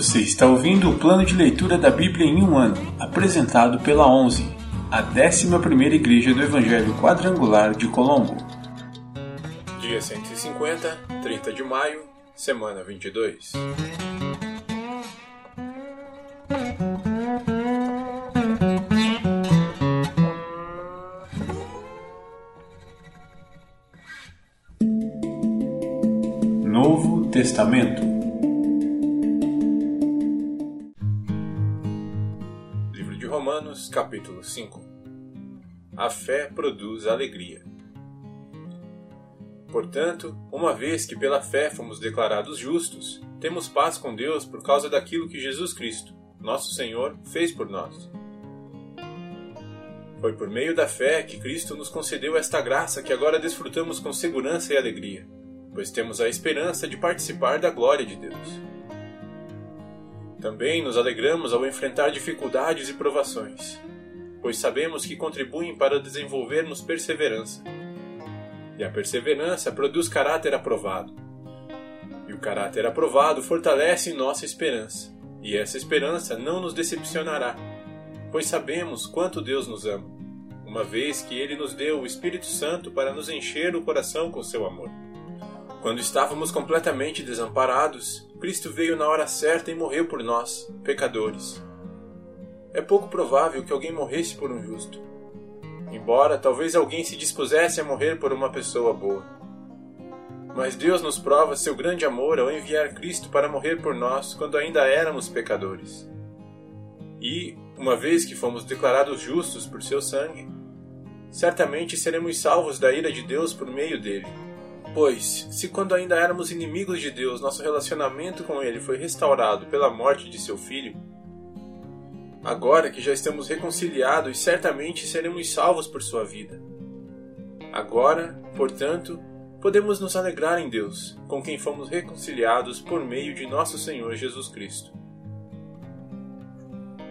Você está ouvindo o plano de leitura da Bíblia em um ano, apresentado pela 11, a 11ª Igreja do Evangelho Quadrangular de Colombo. Dia 150, 30 de maio, semana 22. Novo Testamento Romanos, capítulo 5 A fé produz alegria. Portanto, uma vez que pela fé fomos declarados justos, temos paz com Deus por causa daquilo que Jesus Cristo, nosso Senhor, fez por nós. Foi por meio da fé que Cristo nos concedeu esta graça que agora desfrutamos com segurança e alegria pois temos a esperança de participar da glória de Deus. Também nos alegramos ao enfrentar dificuldades e provações, pois sabemos que contribuem para desenvolvermos perseverança. E a perseverança produz caráter aprovado. E o caráter aprovado fortalece nossa esperança, e essa esperança não nos decepcionará, pois sabemos quanto Deus nos ama, uma vez que Ele nos deu o Espírito Santo para nos encher o coração com seu amor. Quando estávamos completamente desamparados, Cristo veio na hora certa e morreu por nós, pecadores. É pouco provável que alguém morresse por um justo, embora talvez alguém se dispusesse a morrer por uma pessoa boa. Mas Deus nos prova seu grande amor ao enviar Cristo para morrer por nós quando ainda éramos pecadores. E, uma vez que fomos declarados justos por seu sangue, certamente seremos salvos da ira de Deus por meio dele. Pois, se quando ainda éramos inimigos de Deus, nosso relacionamento com Ele foi restaurado pela morte de seu filho, agora que já estamos reconciliados, certamente seremos salvos por sua vida. Agora, portanto, podemos nos alegrar em Deus, com quem fomos reconciliados por meio de nosso Senhor Jesus Cristo.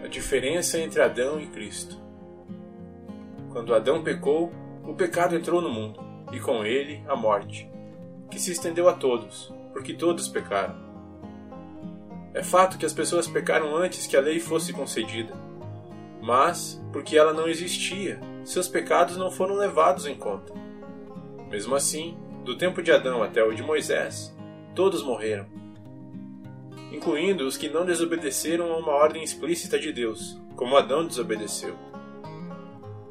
A diferença entre Adão e Cristo. Quando Adão pecou, o pecado entrou no mundo, e com ele a morte que se estendeu a todos, porque todos pecaram. É fato que as pessoas pecaram antes que a lei fosse concedida, mas, porque ela não existia, seus pecados não foram levados em conta. Mesmo assim, do tempo de Adão até o de Moisés, todos morreram, incluindo os que não desobedeceram a uma ordem explícita de Deus, como Adão desobedeceu.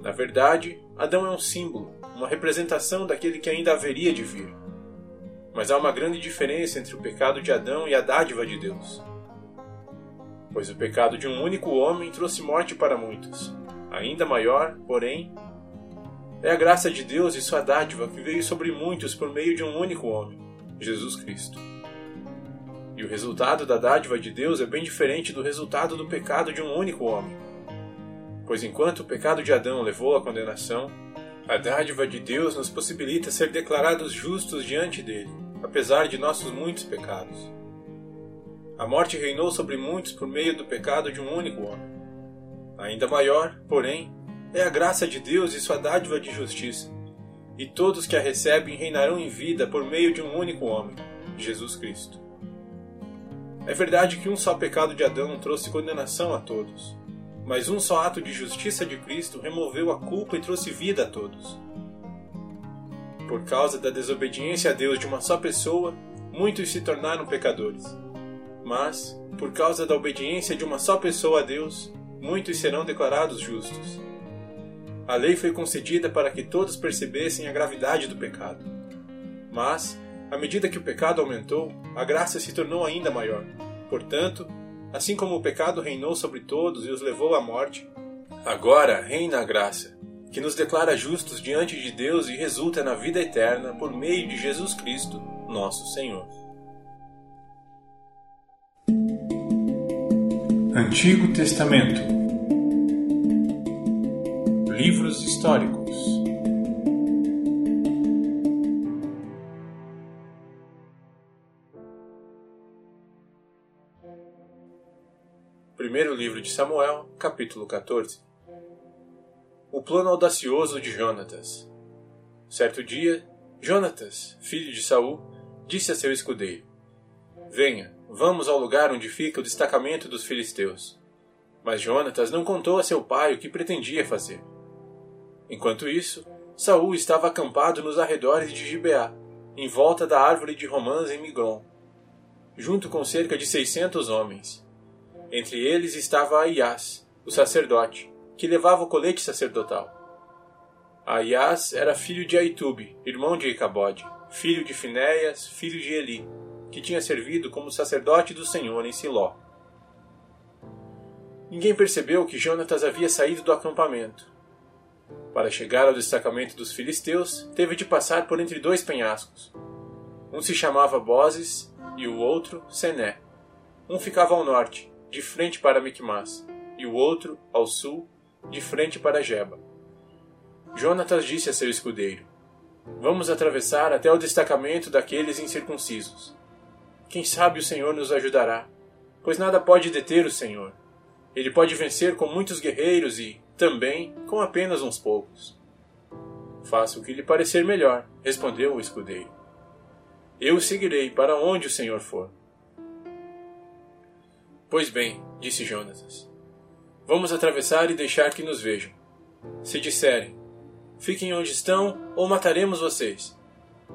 Na verdade, Adão é um símbolo, uma representação daquele que ainda haveria de vir. Mas há uma grande diferença entre o pecado de Adão e a dádiva de Deus. Pois o pecado de um único homem trouxe morte para muitos. Ainda maior, porém, é a graça de Deus e sua dádiva que veio sobre muitos por meio de um único homem, Jesus Cristo. E o resultado da dádiva de Deus é bem diferente do resultado do pecado de um único homem. Pois enquanto o pecado de Adão levou à condenação, a dádiva de Deus nos possibilita ser declarados justos diante dele apesar de nossos muitos pecados. A morte reinou sobre muitos por meio do pecado de um único homem. Ainda maior, porém, é a graça de Deus e sua dádiva de justiça, e todos que a recebem reinarão em vida por meio de um único homem, Jesus Cristo. É verdade que um só pecado de Adão trouxe condenação a todos, mas um só ato de justiça de Cristo removeu a culpa e trouxe vida a todos. Por causa da desobediência a Deus de uma só pessoa, muitos se tornaram pecadores. Mas, por causa da obediência de uma só pessoa a Deus, muitos serão declarados justos. A lei foi concedida para que todos percebessem a gravidade do pecado. Mas, à medida que o pecado aumentou, a graça se tornou ainda maior. Portanto, assim como o pecado reinou sobre todos e os levou à morte, agora reina a graça, que nos declara justos diante de Deus e resulta na vida eterna por meio de Jesus Cristo, nosso Senhor. Antigo Testamento Livros históricos Primeiro livro de Samuel, capítulo 14 o plano audacioso de Jonatas. Certo dia, Jonatas, filho de Saul, disse a seu escudeiro: Venha, Vamos ao lugar onde fica o destacamento dos filisteus. Mas Jonatas não contou a seu pai o que pretendia fazer. Enquanto isso, Saul estava acampado nos arredores de Gibeá, em volta da árvore de romãs em Migron, junto com cerca de seiscentos homens. Entre eles estava Aias, o sacerdote, que levava o colete sacerdotal. Aias era filho de Aitube, irmão de Icabode, filho de Finéias, filho de Eli, que tinha servido como sacerdote do Senhor em Siló. Ninguém percebeu que Jonatas havia saído do acampamento. Para chegar ao destacamento dos filisteus, teve de passar por entre dois penhascos. Um se chamava Bozes e o outro Sené. Um ficava ao norte, de frente para Micmas, e o outro, ao sul, de frente para Jeba. Jonatas disse a seu escudeiro: Vamos atravessar até o destacamento daqueles incircuncisos. Quem sabe o Senhor nos ajudará, pois nada pode deter o Senhor. Ele pode vencer com muitos guerreiros e, também, com apenas uns poucos. Faça o que lhe parecer melhor, respondeu o escudeiro. Eu o seguirei para onde o Senhor for. Pois bem, disse Jonatas, vamos atravessar e deixar que nos vejam. Se disserem, fiquem onde estão ou mataremos vocês,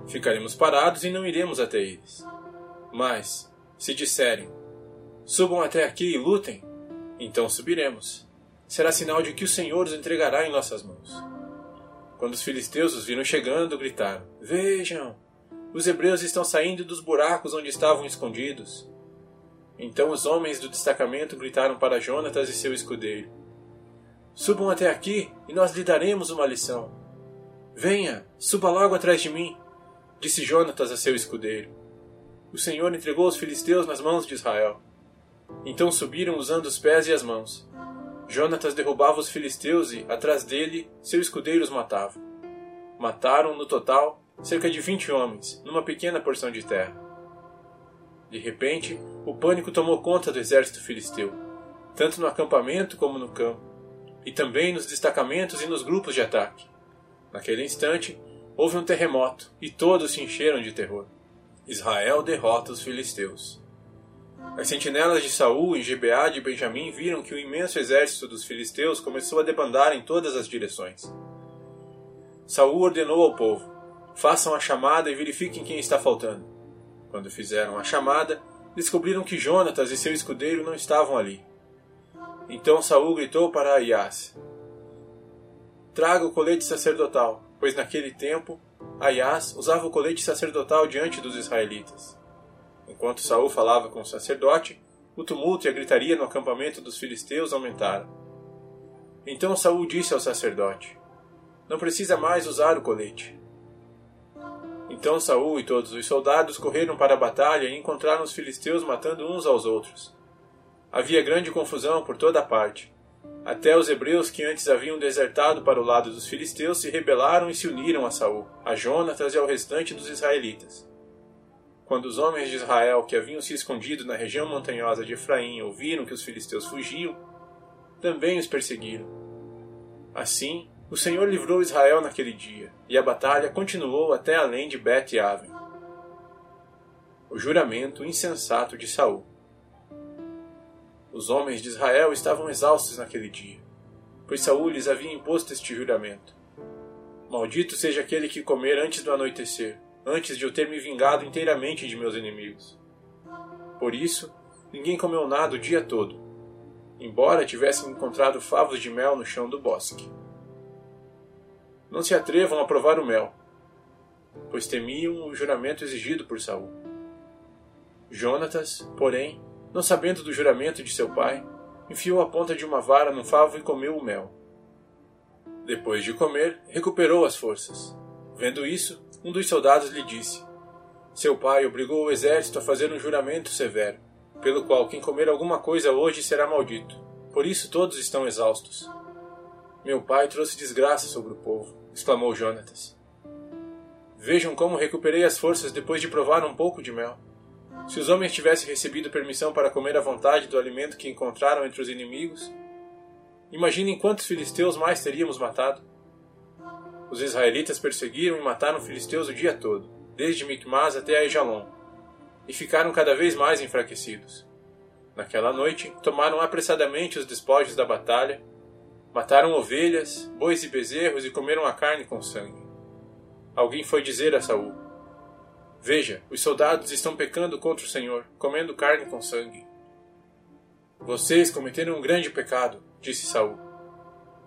ficaremos parados e não iremos até eles. Mas, se disserem, subam até aqui e lutem, então subiremos. Será sinal de que o Senhor os entregará em nossas mãos. Quando os filisteus os viram chegando, gritaram: Vejam! Os hebreus estão saindo dos buracos onde estavam escondidos. Então os homens do destacamento gritaram para Jonatas e seu escudeiro: Subam até aqui e nós lhe daremos uma lição. Venha, suba logo atrás de mim, disse Jonatas a seu escudeiro o Senhor entregou os filisteus nas mãos de Israel. Então subiram usando os pés e as mãos. Jonatas derrubava os filisteus e, atrás dele, seu escudeiro os matava. Mataram, no total, cerca de vinte homens, numa pequena porção de terra. De repente, o pânico tomou conta do exército filisteu, tanto no acampamento como no campo, e também nos destacamentos e nos grupos de ataque. Naquele instante, houve um terremoto e todos se encheram de terror. Israel derrota os filisteus. As sentinelas de Saul em Gibeá de Benjamim viram que o imenso exército dos filisteus começou a debandar em todas as direções. Saul ordenou ao povo: façam a chamada e verifiquem quem está faltando. Quando fizeram a chamada, descobriram que Jonatas e seu escudeiro não estavam ali. Então Saul gritou para Aias: Traga o colete sacerdotal, pois naquele tempo Aias usava o colete sacerdotal diante dos israelitas. Enquanto Saul falava com o sacerdote, o tumulto e a gritaria no acampamento dos filisteus aumentaram. Então Saul disse ao sacerdote: Não precisa mais usar o colete. Então Saul e todos os soldados correram para a batalha e encontraram os filisteus matando uns aos outros. Havia grande confusão por toda parte. Até os hebreus que antes haviam desertado para o lado dos filisteus se rebelaram e se uniram a Saul, a Jonatas e ao restante dos israelitas. Quando os homens de Israel que haviam se escondido na região montanhosa de Efraim ouviram que os filisteus fugiam, também os perseguiram. Assim, o Senhor livrou Israel naquele dia, e a batalha continuou até além de Bet-Aven. O juramento insensato de Saul. Os homens de Israel estavam exaustos naquele dia, pois Saul lhes havia imposto este juramento. Maldito seja aquele que comer antes do anoitecer, antes de eu ter me vingado inteiramente de meus inimigos. Por isso, ninguém comeu nada o dia todo, embora tivessem encontrado favos de mel no chão do bosque. Não se atrevam a provar o mel, pois temiam o juramento exigido por Saul. Jonatas, porém, não sabendo do juramento de seu pai, enfiou a ponta de uma vara no favo e comeu o mel. Depois de comer, recuperou as forças. Vendo isso, um dos soldados lhe disse: Seu pai obrigou o exército a fazer um juramento severo, pelo qual quem comer alguma coisa hoje será maldito. Por isso todos estão exaustos. Meu pai trouxe desgraça sobre o povo, exclamou Jonatas. Vejam como recuperei as forças depois de provar um pouco de mel. Se os homens tivessem recebido permissão para comer à vontade do alimento que encontraram entre os inimigos, imaginem quantos filisteus mais teríamos matado. Os israelitas perseguiram e mataram filisteus o dia todo, desde Micmas até Aijalon. e ficaram cada vez mais enfraquecidos. Naquela noite, tomaram apressadamente os despojos da batalha, mataram ovelhas, bois e bezerros e comeram a carne com sangue. Alguém foi dizer a Saul: Veja, os soldados estão pecando contra o Senhor, comendo carne com sangue. Vocês cometeram um grande pecado, disse Saul.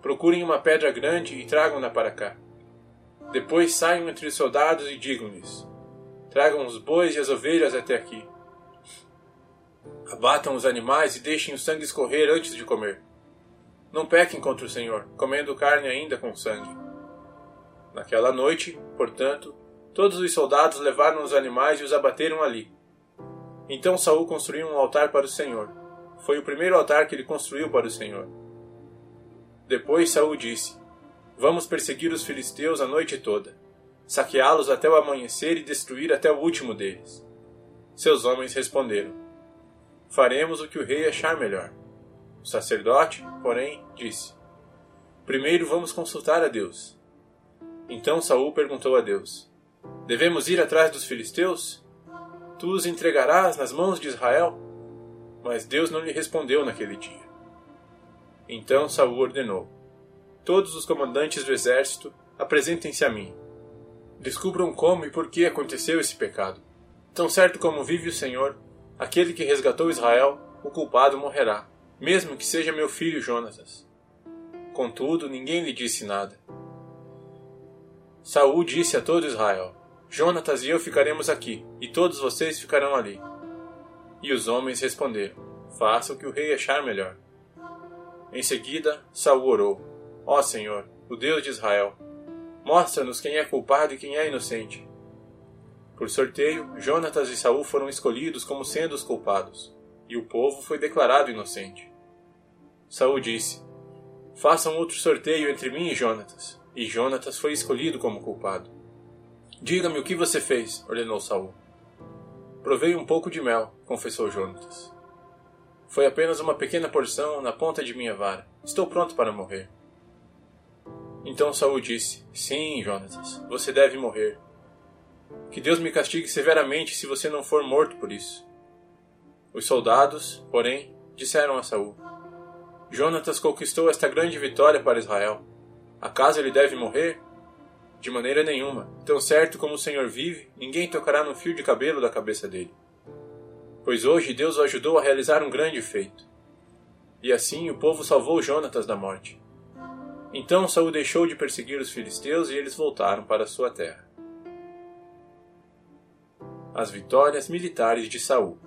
Procurem uma pedra grande e tragam-na para cá. Depois saiam entre os soldados e digam-lhes: Tragam os bois e as ovelhas até aqui. Abatam os animais e deixem o sangue escorrer antes de comer. Não pequem contra o Senhor, comendo carne ainda com sangue. Naquela noite, portanto, Todos os soldados levaram os animais e os abateram ali. Então Saul construiu um altar para o Senhor. Foi o primeiro altar que ele construiu para o Senhor. Depois Saul disse: Vamos perseguir os filisteus a noite toda, saqueá-los até o amanhecer e destruir até o último deles. Seus homens responderam: Faremos o que o rei achar melhor. O sacerdote, porém, disse: Primeiro vamos consultar a Deus. Então Saul perguntou a Deus: Devemos ir atrás dos filisteus? Tu os entregarás nas mãos de Israel? Mas Deus não lhe respondeu naquele dia. Então Saul ordenou: Todos os comandantes do exército apresentem-se a mim. Descubram como e por que aconteceu esse pecado. Tão certo como vive o Senhor, aquele que resgatou Israel, o culpado morrerá, mesmo que seja meu filho Jonatas. Contudo, ninguém lhe disse nada. Saul disse a todo Israel: Jonatas e eu ficaremos aqui, e todos vocês ficarão ali. E os homens responderam: Faça o que o rei achar melhor. Em seguida, Saul orou: Ó Senhor, o Deus de Israel, mostra-nos quem é culpado e quem é inocente. Por sorteio, Jonatas e Saul foram escolhidos como sendo os culpados, e o povo foi declarado inocente. Saul disse: Façam outro sorteio entre mim e Jonatas e Jonatas foi escolhido como culpado. Diga-me o que você fez, ordenou Saul. Provei um pouco de mel, confessou Jonatas. Foi apenas uma pequena porção na ponta de minha vara. Estou pronto para morrer. Então Saul disse: Sim, Jonatas, você deve morrer. Que Deus me castigue severamente se você não for morto por isso. Os soldados, porém, disseram a Saul: Jonatas conquistou esta grande vitória para Israel. Acaso ele deve morrer? De maneira nenhuma. Tão certo como o Senhor vive, ninguém tocará no fio de cabelo da cabeça dele. Pois hoje Deus o ajudou a realizar um grande feito. E assim o povo salvou Jonatas da morte. Então Saul deixou de perseguir os filisteus e eles voltaram para sua terra. As vitórias militares de Saul.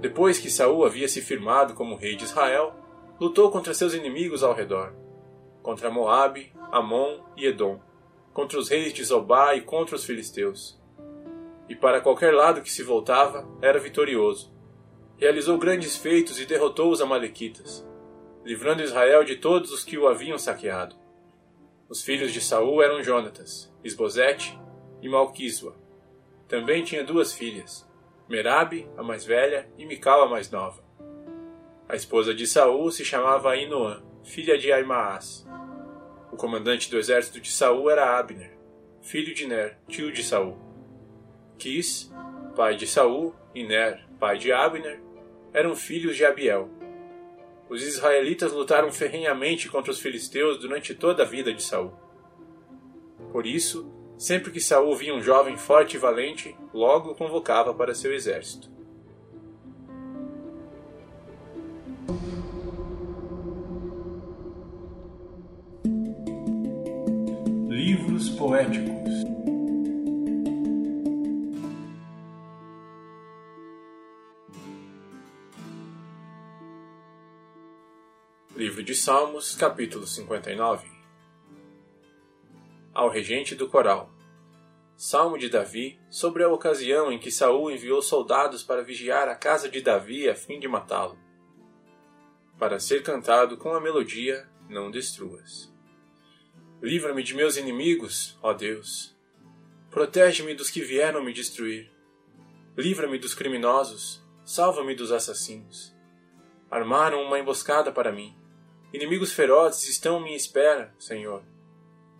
Depois que Saul havia se firmado como rei de Israel, lutou contra seus inimigos ao redor, contra Moabe, Amon e Edom, contra os reis de Zobá e contra os filisteus. E para qualquer lado que se voltava, era vitorioso. Realizou grandes feitos e derrotou os amalequitas, livrando Israel de todos os que o haviam saqueado. Os filhos de Saul eram Jonatas, Isbosete e Malquisua. Também tinha duas filhas, Merabe, a mais velha, e Mical, a mais nova. A esposa de Saul se chamava Ainoã, filha de Aimaas. O comandante do exército de Saul era Abner, filho de Ner, tio de Saul. Quis, pai de Saul, e Ner, pai de Abner, eram filhos de Abiel. Os israelitas lutaram ferrenhamente contra os filisteus durante toda a vida de Saul. Por isso, sempre que Saul via um jovem forte e valente, logo o convocava para seu exército. Livros poéticos. Livro de Salmos, capítulo 59 Ao regente do coral Salmo de Davi sobre a ocasião em que Saul enviou soldados para vigiar a casa de Davi a fim de matá-lo. Para ser cantado com a melodia Não Destruas. Livra-me de meus inimigos, ó Deus. Protege-me dos que vieram me destruir. Livra-me dos criminosos, salva-me dos assassinos. Armaram uma emboscada para mim. Inimigos ferozes estão à minha espera, Senhor.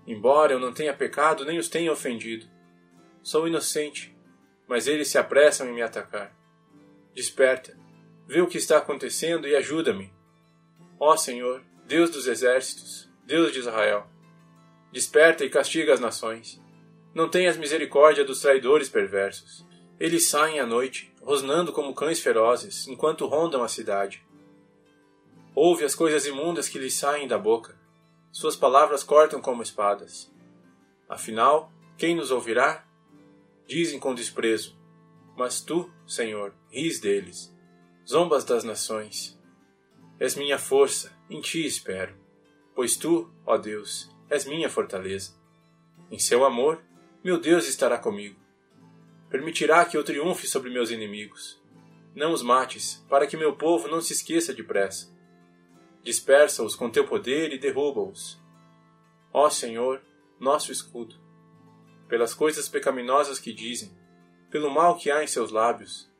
Embora eu não tenha pecado nem os tenha ofendido. Sou inocente. mas eles se apressam em me atacar. Desperta, vê o que está acontecendo e ajuda-me. Ó Senhor, Deus dos exércitos, Deus de Israel, desperta e castiga as nações. Não tenhas misericórdia dos traidores perversos. Eles saem à noite, rosnando como cães ferozes, enquanto rondam a cidade. Ouve as coisas imundas que lhes saem da boca. Suas palavras cortam como espadas. Afinal, quem nos ouvirá? Dizem com desprezo. Mas tu, Senhor, ris deles. Zombas das nações. És minha força, em ti espero. Pois tu, ó Deus, és minha fortaleza. Em seu amor, meu Deus estará comigo. Permitirá que eu triunfe sobre meus inimigos. Não os mates, para que meu povo não se esqueça depressa. Dispersa-os com teu poder e derruba-os. Ó Senhor, nosso escudo. Pelas coisas pecaminosas que dizem, pelo mal que há em seus lábios,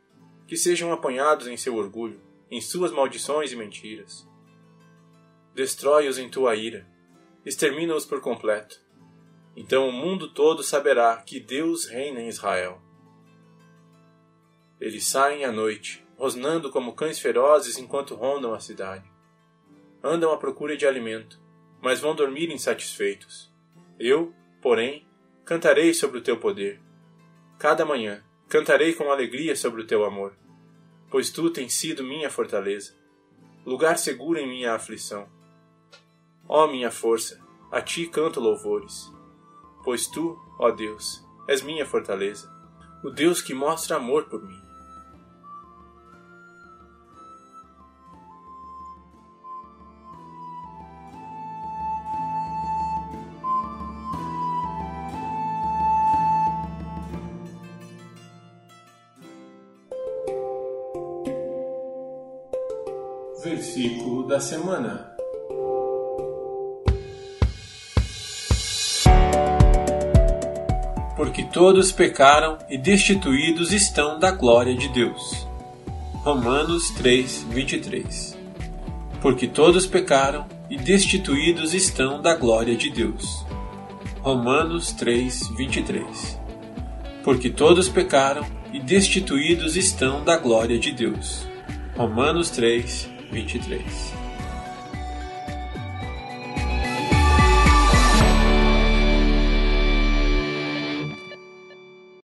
que sejam apanhados em seu orgulho, em suas maldições e mentiras. Destrói-os em tua ira, extermina-os por completo. Então o mundo todo saberá que Deus reina em Israel. Eles saem à noite, rosnando como cães ferozes enquanto rondam a cidade andam à procura de alimento, mas vão dormir insatisfeitos. Eu, porém, cantarei sobre o teu poder. Cada manhã cantarei com alegria sobre o teu amor, pois tu tens sido minha fortaleza, lugar seguro em minha aflição. Ó minha força, a ti canto louvores, pois tu, ó Deus, és minha fortaleza, o Deus que mostra amor por mim. Semana. Porque todos pecaram e destituídos estão da glória de Deus. Romanos 3, 23. Porque todos pecaram e destituídos estão da glória de Deus. Romanos 3, 23. Porque todos pecaram e destituídos estão da glória de Deus. Romanos 3, 23.